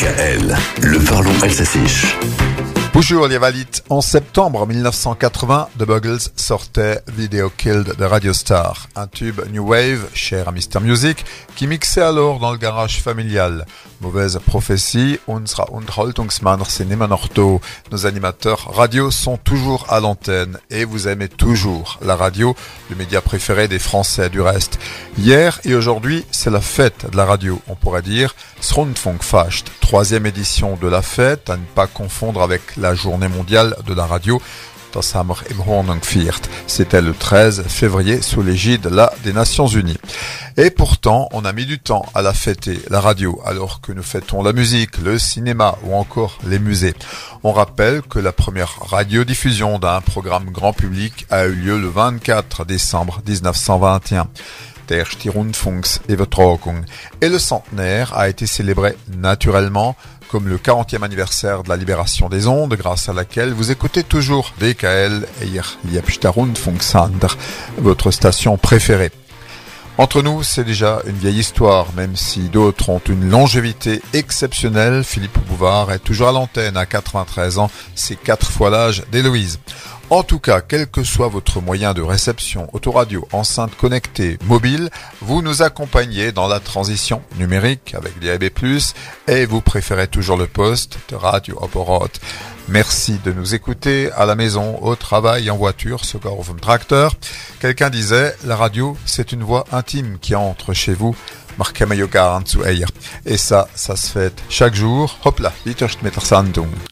Le parlons alsacien. Bonjour les valides. En septembre 1980, The Buggles sortait Video Killed de Radio Star, un tube New Wave, cher à Mr. Music, qui mixait alors dans le garage familial. Mauvaise prophétie, immer noch Nos animateurs radio sont toujours à l'antenne et vous aimez toujours la radio, le média préféré des Français du reste. Hier et aujourd'hui, c'est la fête de la radio, on pourrait dire. Rundfunkfest, troisième édition de la fête, à ne pas confondre avec la journée mondiale de la radio. C'était le 13 février sous l'égide des Nations Unies. Et pourtant, on a mis du temps à la fêter, la radio, alors que nous fêtons la musique, le cinéma ou encore les musées. On rappelle que la première radiodiffusion d'un programme grand public a eu lieu le 24 décembre 1921. Et le centenaire a été célébré naturellement comme le 40e anniversaire de la libération des ondes, grâce à laquelle vous écoutez toujours DKL et votre station préférée. Entre nous, c'est déjà une vieille histoire, même si d'autres ont une longévité exceptionnelle. Philippe Bouvard est toujours à l'antenne à 93 ans, c'est quatre fois l'âge d'Héloïse. En tout cas, quel que soit votre moyen de réception, autoradio, enceinte connectée, mobile, vous nous accompagnez dans la transition numérique avec DAB+, et vous préférez toujours le poste de Radio Oporot. Merci de nous écouter à la maison, au travail, en voiture, au vom tracteur. Quelqu'un disait, la radio, c'est une voix intime qui entre chez vous. Et ça, ça se fait chaque jour. Hop là, Sandung.